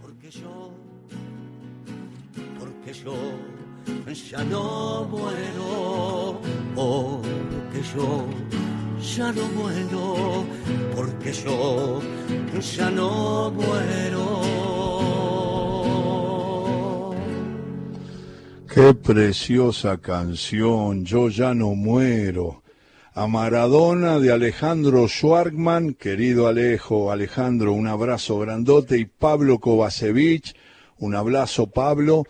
porque yo, porque yo ya no muero, porque yo ya no muero, porque yo ya no muero. Qué preciosa canción, Yo ya no muero. A Maradona de Alejandro Schwargman, querido Alejo, Alejandro, un abrazo grandote, y Pablo Kovacevic, un abrazo Pablo,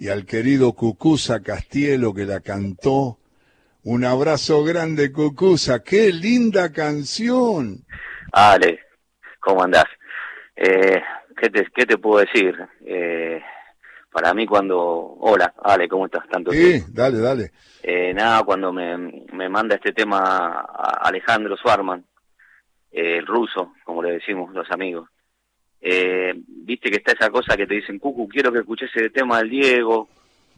y al querido Cucusa Castielo que la cantó. Un abrazo grande, Cucusa, qué linda canción. Ale, ¿cómo andás? Eh, ¿qué, te, ¿Qué te puedo decir? Eh, para mí cuando... Hola, Ale, ¿cómo estás? Tanto Sí, dale, dale. Eh, nada, cuando me, me manda este tema Alejandro Swarman, eh, el ruso, como le decimos los amigos, eh, viste que está esa cosa que te dicen, Cucu, quiero que escuches ese tema del Diego,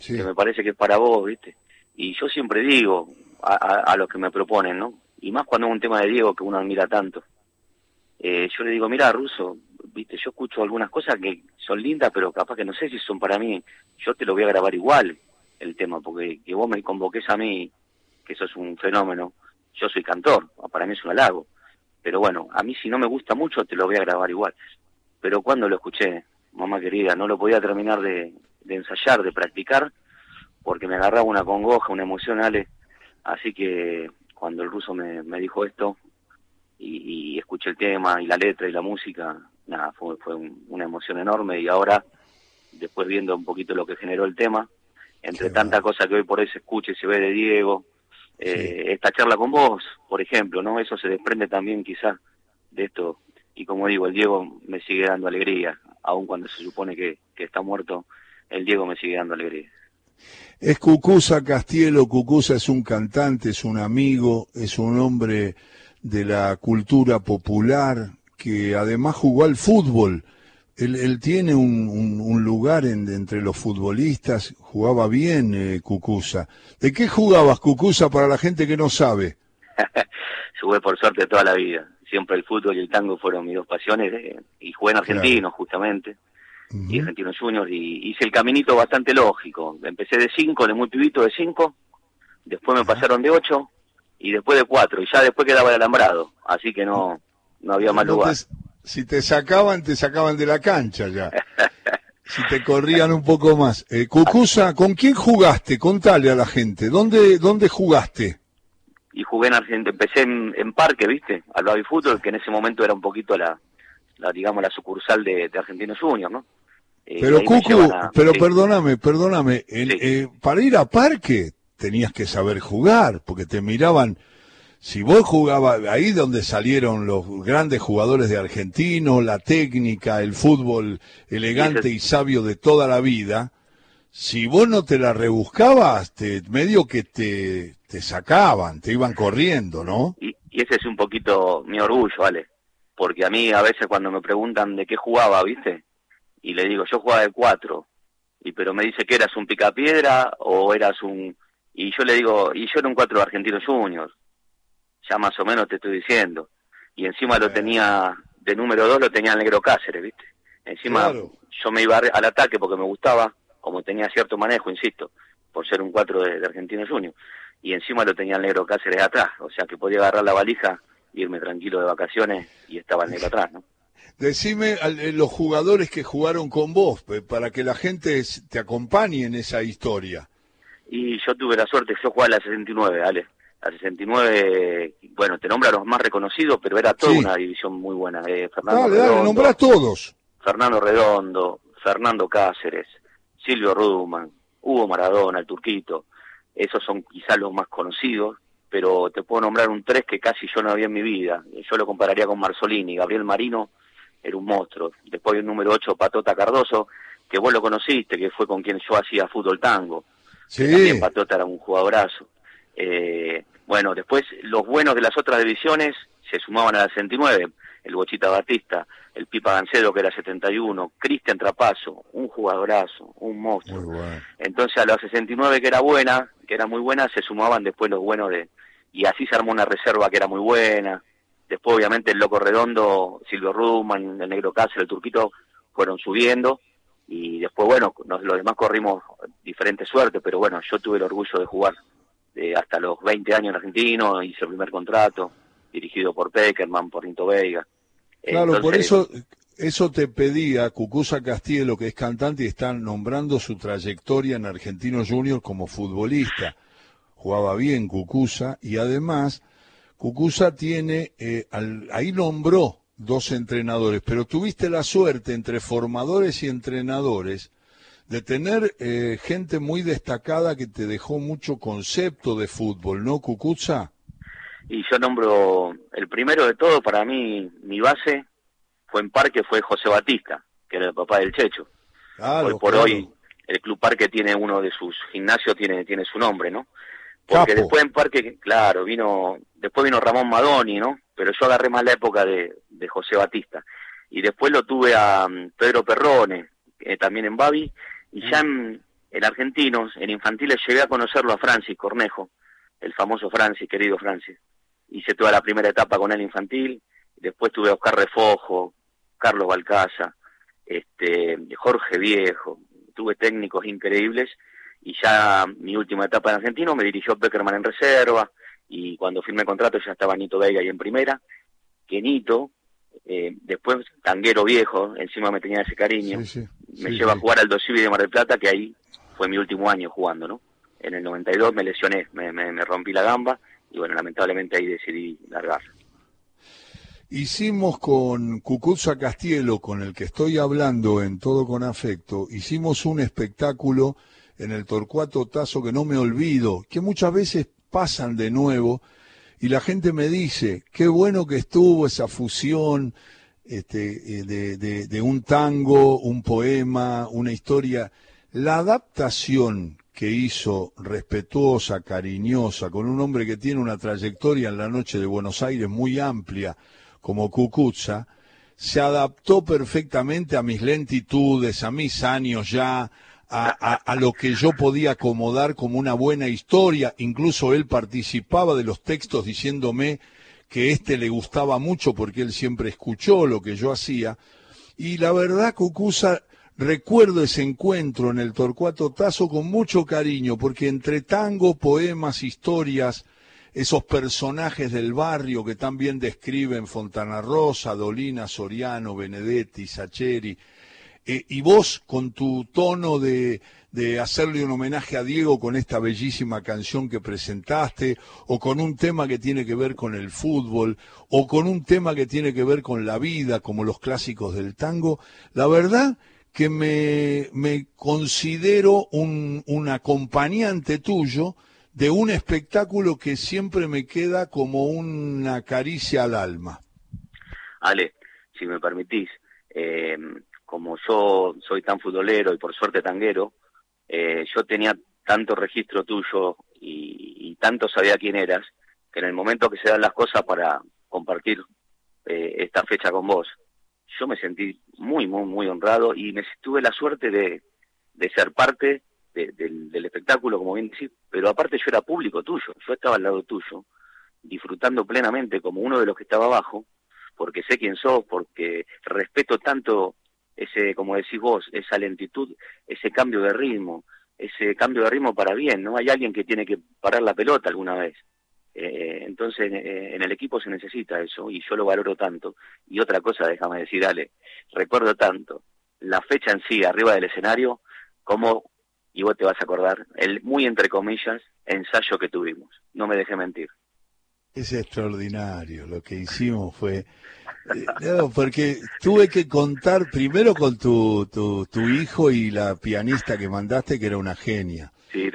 que me parece que es para vos, viste. Y yo siempre digo a, a, los que me proponen, ¿no? Y más cuando es un tema de Diego que uno admira tanto. Eh, yo le digo, mira, Ruso, viste, yo escucho algunas cosas que son lindas, pero capaz que no sé si son para mí. Yo te lo voy a grabar igual, el tema, porque que vos me convoques a mí, que eso es un fenómeno. Yo soy cantor, para mí es un halago. Pero bueno, a mí si no me gusta mucho, te lo voy a grabar igual. Pero cuando lo escuché, mamá querida, no lo podía terminar de, ensayar, de practicar, porque me agarraba una congoja, una emoción, Ale. Así que cuando el ruso me, me dijo esto, y, escuché el tema y la letra y la música, nada, fue, fue una emoción enorme y ahora, después viendo un poquito lo que generó el tema, entre tanta cosa que hoy por hoy se escucha y se ve de Diego, eh, esta charla con vos, por ejemplo, ¿no? Eso se desprende también quizás de esto. Y como digo, el Diego me sigue dando alegría, aun cuando se supone que, que está muerto, el Diego me sigue dando alegría. Es Cucusa Castielo, Cucusa es un cantante, es un amigo, es un hombre de la cultura popular, que además jugó al fútbol. Él, él tiene un, un, lugar en, entre los futbolistas, jugaba bien eh, Cucusa. ¿De qué jugabas Cucusa para la gente que no sabe? Jugué por suerte toda la vida. Siempre el fútbol y el tango fueron mis dos pasiones eh, y jugué en argentino justamente. Y argentinos juniors y hice el caminito bastante lógico. Empecé de cinco, de muy pibito de cinco, después me pasaron de ocho y después de cuatro, y ya después quedaba el alambrado, así que no, no había más lugar. si te sacaban, te sacaban de la cancha ya. si te corrían un poco más. Eh, Cucusa, ¿con quién jugaste? Contale a la gente. ¿Dónde, dónde jugaste? Y jugué en Argentina, empecé en, Parque, ¿viste? Al Baby Fútbol, que en ese momento era un poquito la, la digamos, la sucursal de, de Argentinos Juniors, ¿no? Eh, pero Cucu, pero perdóname, perdóname, eh, para ir a Parque tenías que saber jugar, porque te miraban, si vos jugabas ahí donde salieron los grandes jugadores de Argentino, la técnica, el fútbol elegante y sabio de toda la vida, si vos no te la rebuscabas, te, medio que te, te sacaban, te iban corriendo, ¿no? Y, y ese es un poquito mi orgullo, ¿vale? Porque a mí a veces cuando me preguntan de qué jugaba, ¿viste? Y le digo, yo jugaba de cuatro. Y pero me dice que eras un picapiedra o eras un y yo le digo, y yo era un cuatro argentino junior, ya más o menos te estoy diciendo. Y encima lo tenía, de número dos lo tenía el negro Cáceres, ¿viste? Encima yo me iba al ataque porque me gustaba, como tenía cierto manejo, insisto, por ser un cuatro de, argentino junior. Y encima lo tenía el negro Cáceres atrás, o sea que podía agarrar la valija, irme tranquilo de vacaciones y estaba el negro atrás, ¿no? Decime eh, los jugadores que jugaron con vos, para que la gente te acompañe en esa historia. Y yo tuve la suerte, yo jugaba a la 69, Ale. La 69, bueno, te nombra los más reconocidos, pero era toda una división muy buena. Eh, Fernando dale, Redondo, dale, nombrá todos. Fernando Redondo, Fernando Cáceres, Silvio Ruduman, Hugo Maradona, el Turquito. Esos son quizás los más conocidos, pero te puedo nombrar un tres que casi yo no había en mi vida. Yo lo compararía con Marzolini, Gabriel Marino era un monstruo. Después el número 8, Patota Cardoso, que vos lo conociste, que fue con quien yo hacía fútbol tango. Sí. También Patota era un jugadorazo. Eh, bueno, después los buenos de las otras divisiones se sumaban a la 69. El Bochita Batista, el Pipa Gancedo que era 71, Cristian Trapazo, un jugadorazo, un monstruo. Entonces a la 69 que era buena, que era muy buena, se sumaban después los buenos de... Y así se armó una reserva que era muy buena. después obviamente el Loco Redondo, Silvio Ruman, el Negro Cáceres, el Turquito fueron subiendo y después bueno, los demás corrimos diferentes suertes, pero bueno, yo tuve el orgullo de jugar hasta los 20 años en Argentino, hice el primer contrato, dirigido por Peckerman, por Rinto Veiga. Claro, por eso eso te pedía Cucusa Castielo, que es cantante y están nombrando su trayectoria en Argentino Junior como futbolista. Jugaba bien Cucusa y además Cucusa tiene, eh, ahí nombró dos entrenadores, pero tuviste la suerte entre formadores y entrenadores de tener eh, gente muy destacada que te dejó mucho concepto de fútbol, ¿no, Cucuza? Y yo nombro el primero de todo, para mí, mi base fue en Parque, fue José Batista, que era el papá del Checho. hoy por hoy, el Club Parque tiene uno de sus gimnasios, tiene, tiene su nombre, ¿no? Porque después en Parque, claro, vino, después vino Ramón Madoni, ¿no? Pero yo agarré más la época de, de José Batista. Y después lo tuve a mm, Pedro Perrone, también en Babi, y ya en, en, Argentinos, en infantiles, llegué a conocerlo a Francis Cornejo, el famoso Francis, querido Francis. Hice toda la primera etapa con él infantil, después tuve a Oscar Refojo, Carlos Balcaza, este, Jorge Viejo, tuve técnicos increíbles y ya mi última etapa en Argentino me dirigió Beckerman en reserva y cuando firmé el contrato ya estaba Nito Vega ahí en primera, que Nito, eh, después tanguero viejo, encima me tenía ese cariño, me lleva a jugar al Dosivi de Mar del Plata, que ahí fue mi último año jugando, ¿no? En el 92 me lesioné, me, me, me rompí la gamba y bueno, lamentablemente ahí decidí largar. Hicimos con Cucuza Castielo, con el que estoy hablando en todo con afecto, hicimos un espectáculo en el Torcuato Tazo que no me olvido, que muchas veces pasan de nuevo y la gente me dice, qué bueno que estuvo esa fusión este, eh, de, de un tango, un poema, una historia. La adaptación que hizo respetuosa, cariñosa, con un hombre que tiene una trayectoria en la noche de Buenos Aires muy amplia, como Cucuza, se adaptó perfectamente a mis lentitudes, a mis años ya, a, lo que yo podía acomodar como una buena historia. Incluso él participaba de los textos diciéndome que este le gustaba mucho porque él siempre escuchó lo que yo hacía. Y la verdad, Cucuza, recuerdo ese encuentro en el Torcuato Tazo con mucho cariño, porque entre tango, poemas, historias, esos personajes del barrio que también describen Fontana Rosa, Dolina, Soriano, Benedetti, Sacheri, eh, y vos con tu tono de, de hacerle un homenaje a Diego con esta bellísima canción que presentaste, o con un tema que tiene que ver con el fútbol, o con un tema que tiene que ver con la vida, como los clásicos del tango, la verdad que me, me considero un, un acompañante tuyo de un espectáculo que siempre me queda como una caricia al alma. Ale, si me permitís, eh, como yo soy tan futbolero y por suerte tanguero, eh, yo tenía tanto registro tuyo y, tanto sabía quién eras, que en el momento que se dan las cosas para compartir eh, esta fecha con vos, yo me sentí muy, muy, muy honrado y tuve la suerte de, de ser parte del, espectáculo, como bien decís, pero aparte yo era público tuyo, yo estaba al lado tuyo, disfrutando plenamente como uno de los que estaba abajo, porque sé quién sos, porque respeto tanto ese, como decís vos, esa lentitud, ese cambio de ritmo, ese cambio de ritmo para bien, ¿no? Hay alguien que tiene que parar la pelota alguna vez. Eh, entonces en el equipo se necesita eso y yo lo valoro tanto. Y otra cosa, déjame decir, Ale, recuerdo tanto la fecha en sí arriba del escenario como y vos te vas a acordar, el muy entre comillas ensayo que tuvimos. No me dejé mentir. Es extraordinario, lo que hicimos fue... Eh, porque tuve que contar primero con tu, tu, tu, hijo y la pianista que mandaste, que era una genia. Sí,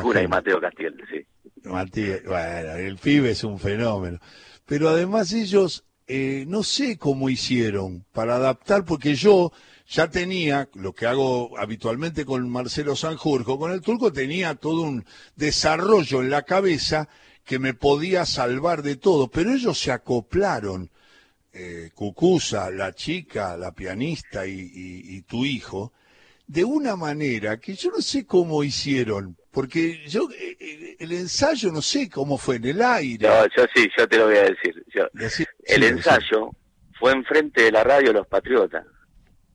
Cura y Mateo Castiel, sí. Mateo, bueno, el pibe es un fenómeno. Pero además ellos, eh, no sé cómo hicieron para adaptar, porque yo ya tenía, lo que hago habitualmente con Marcelo Sanjurjo, con el turco tenía todo un desarrollo en la cabeza que me podía salvar de todo, pero ellos se acoplaron, eh, Cucusa, la chica, la pianista y, y tu hijo, de una manera que yo no sé cómo hicieron, Porque yo, eh, eh, el ensayo no sé cómo fue, en el aire. No, yo sí, yo te lo voy a decir. el ensayo fue enfrente de la radio Los Patriotas.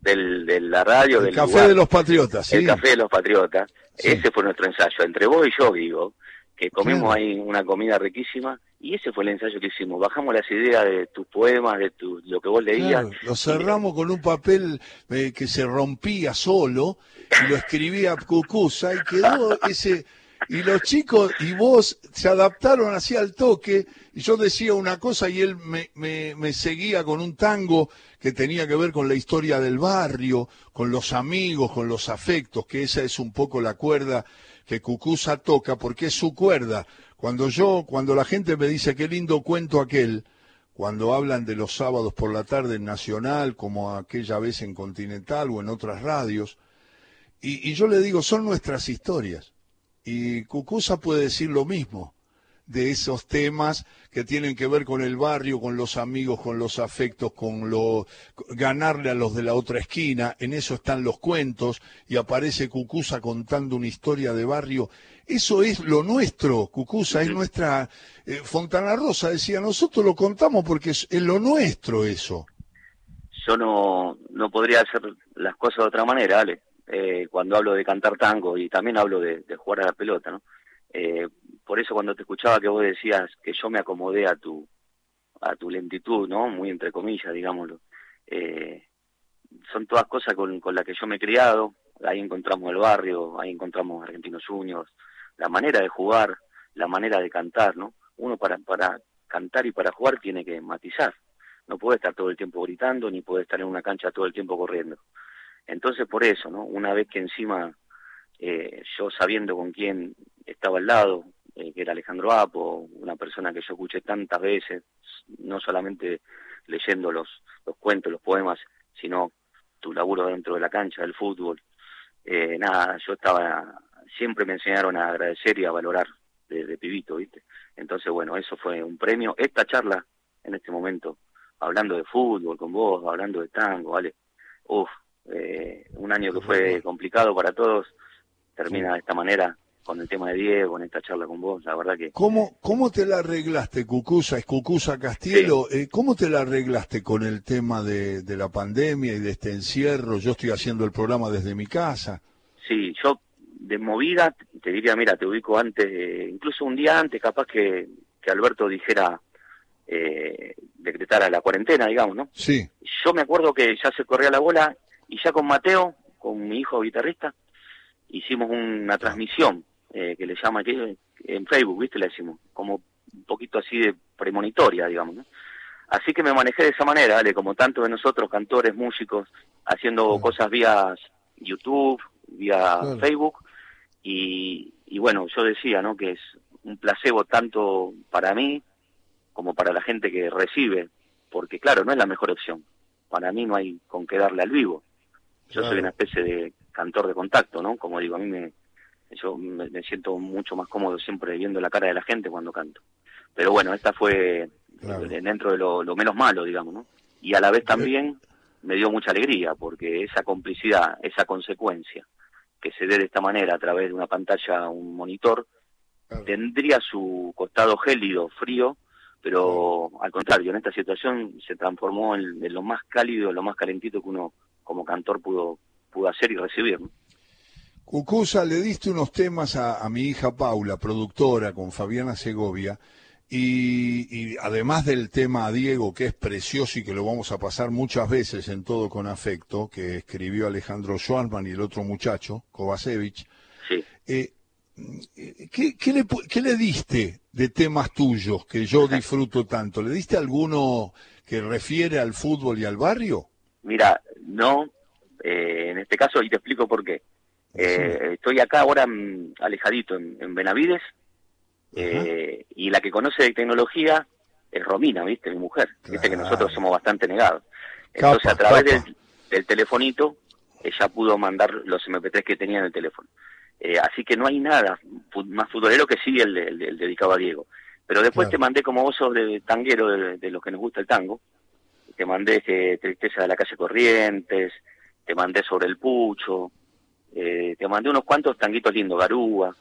Del, de la radio el Café de los Patriotas, sí. El Café de los Patriotas. Ese fue nuestro ensayo. Entre vos y yo, digo, que comimos ahí una comida riquísima y ese fue el ensayo que hicimos. Bajamos las ideas de tus poemas, de tu, lo que vos leías. lo cerramos con un papel eh, que se rompía solo y lo escribía Cucusa y quedó ese... Y los chicos y vos se adaptaron así al toque y yo decía una cosa y él me, me, me seguía con un tango que tenía que ver con la historia del barrio, con los amigos, con los afectos, que esa es un poco la cuerda que Cucusa toca porque es su cuerda cuando yo, cuando la gente me dice qué lindo cuento aquel, cuando hablan de los sábados por la tarde en Nacional, como aquella vez en Continental o en otras radios, y, yo le digo, son nuestras historias. Y Cucusa puede decir lo mismo de esos temas que tienen que ver con el barrio, con los amigos, con los afectos, con lo ganarle a los de la otra esquina, en eso están los cuentos y aparece Cucusa contando una historia de barrio eso es lo nuestro, Cucusa, es nuestra... Eh, Fontana Rosa decía, nosotros lo contamos porque es, lo nuestro eso. Yo no, no podría hacer las cosas de otra manera, Ale. Eh, cuando hablo de cantar tango y también hablo de, jugar a la pelota, ¿no? Eh, por eso cuando te escuchaba que vos decías que yo me acomodé a tu a tu lentitud, ¿no? Muy entre comillas, digámoslo. son todas cosas con, con las que yo me he criado. Ahí encontramos el barrio, ahí encontramos Argentinos Juniors, la manera de jugar, la manera de cantar, ¿no? Uno para, para cantar y para jugar tiene que matizar. No puede estar todo el tiempo gritando, ni puede estar en una cancha todo el tiempo corriendo. Entonces, por eso, ¿no? Una vez que encima, eh, yo sabiendo con quién estaba al lado, eh, que era Alejandro Apo, una persona que yo escuché tantas veces, no solamente leyendo los, los cuentos, los poemas, sino tu laburo dentro de la cancha, del fútbol. Eh, nada, yo estaba siempre me enseñaron a agradecer y a valorar desde pibito, ¿viste? Entonces, bueno, eso fue un premio. Esta charla, en este momento, hablando de fútbol con vos, hablando de tango, ¿vale? Uf, eh, un año que fue complicado para todos, termina de esta manera con el tema de Diego, en esta charla con vos, la verdad que... ¿Cómo, cómo te la arreglaste, Cucusa? Es Cucusa Castielo. Eh, ¿Cómo te la arreglaste con el tema de, de la pandemia y de este encierro? Yo estoy haciendo el programa desde mi casa. Sí, yo de movida, te diría, mira, te ubico antes, incluso un día antes, capaz que, que Alberto dijera, eh, decretara la cuarentena, digamos, ¿no? Sí. Yo me acuerdo que ya se corría la bola y ya con Mateo, con mi hijo guitarrista, hicimos una transmisión eh, que le llama aquí en Facebook, ¿viste? Le decimos, como un poquito así de premonitoria, digamos, ¿no? Así que me manejé de esa manera, ¿vale? Como tanto de nosotros, cantores, músicos, haciendo cosas vía YouTube, vía Facebook, y, bueno, yo decía, ¿no? Que es un placebo tanto para mí como para la gente que recibe, porque claro, no es la mejor opción. Para mí no hay con qué darle al vivo. Yo soy una especie de cantor de contacto, ¿no? Como digo, a mí me, yo me, siento mucho más cómodo siempre viendo la cara de la gente cuando canto. Pero bueno, esta fue dentro de lo, lo, menos malo, digamos, ¿no? Y a la vez también me dio mucha alegría, porque esa complicidad, esa consecuencia, que se dé de esta manera a través de una pantalla, un monitor, tendría su costado gélido, frío, pero al contrario, en esta situación se transformó en, lo más cálido, lo más calentito que uno como cantor pudo, pudo hacer y recibir. Cucusa, le diste unos temas a, a, mi hija Paula, productora, con Fabiana Segovia, y, además del tema a Diego, que es precioso y que lo vamos a pasar muchas veces en todo con afecto, que escribió Alejandro Schwarman y el otro muchacho, Kovacevic, eh, ¿qué, le, ¿qué, le, diste de temas tuyos que yo disfruto tanto? ¿Le diste alguno que refiere al fútbol y al barrio? Mira, no, eh, en este caso, y te explico por qué. Eh, estoy acá ahora mm, alejadito en Benavides, eh, y la que conoce de tecnología es Romina, ¿viste? Mi mujer. Viste que nosotros somos bastante negados. Entonces, a través del, telefonito, ella pudo mandar los MP3 que tenía en el teléfono. Eh, así que no hay nada más futbolero que sí el, el, dedicado a Diego. Pero después te mandé, como vos sos de tanguero, de, los que nos gusta el tango, te mandé este, Tristeza de la calle Corrientes, te mandé sobre el Pucho, eh, te mandé unos cuantos tanguitos lindos, Garúa,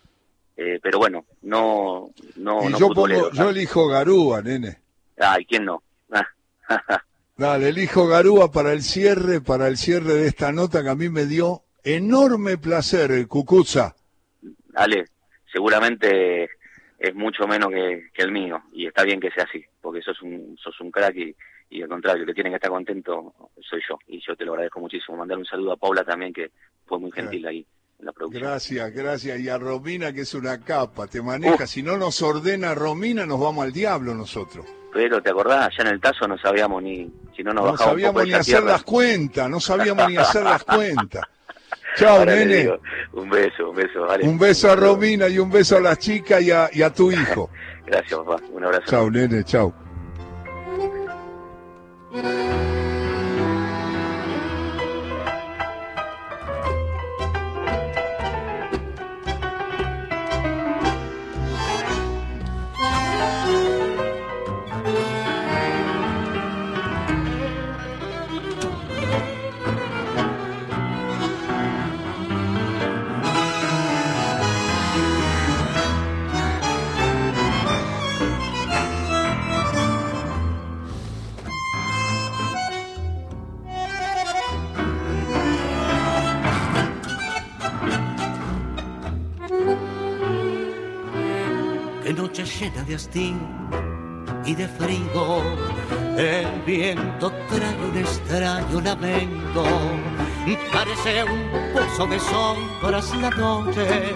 Eh, pero bueno, no, no, y yo, pongo, yo elijo Garúa, nene. Ay, ¿quién no? Dale, elijo Garúa para el cierre, para el cierre de esta nota que a mí me dio enorme placer, el Cucuza. Dale, seguramente es mucho menos que, el mío y está bien que sea así, porque sos un, sos un crack y, y al contrario, el que tiene que estar contento soy yo y yo te lo agradezco muchísimo. Mandar un saludo a Paula también que fue muy gentil ahí. En la producción. Gracias, gracias. Y a Romina, que es una capa, te maneja. Si no nos ordena Romina, nos vamos al diablo nosotros. Pero, ¿te acordás? Allá en el Tazo no sabíamos ni, si no nos no sabíamos ni hacer las cuentas, no sabíamos ni hacer las cuentas. Chao, nene. un beso, un beso. Un beso a Romina y un beso a las chicas y a, y a tu hijo. Gracias, papá. Un abrazo. Chao, nene, chao. Thank you. Y de frío. El viento trae un extraño lamento. Parece un pozo de sombras la noche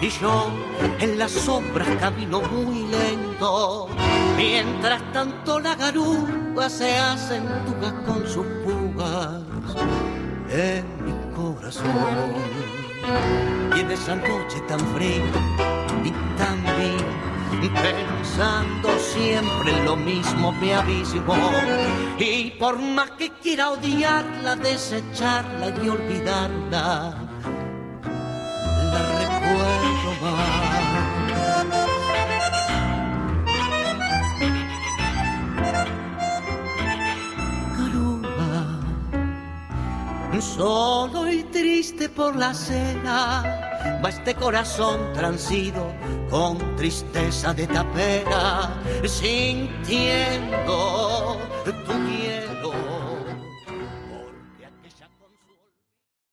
y yo en las sombras camino muy lento. Mientras tanto la garúa se acentuja con sus pugas en mi corazón. Y en esa noche tan fría y tan viva pensando siempre lo mismo me abismo y por más que quiera odiarla, desecharla y olvidarla, la recuerdo más. solo y triste por la cena va este corazón transido con tristeza de tapera, sintiendo tu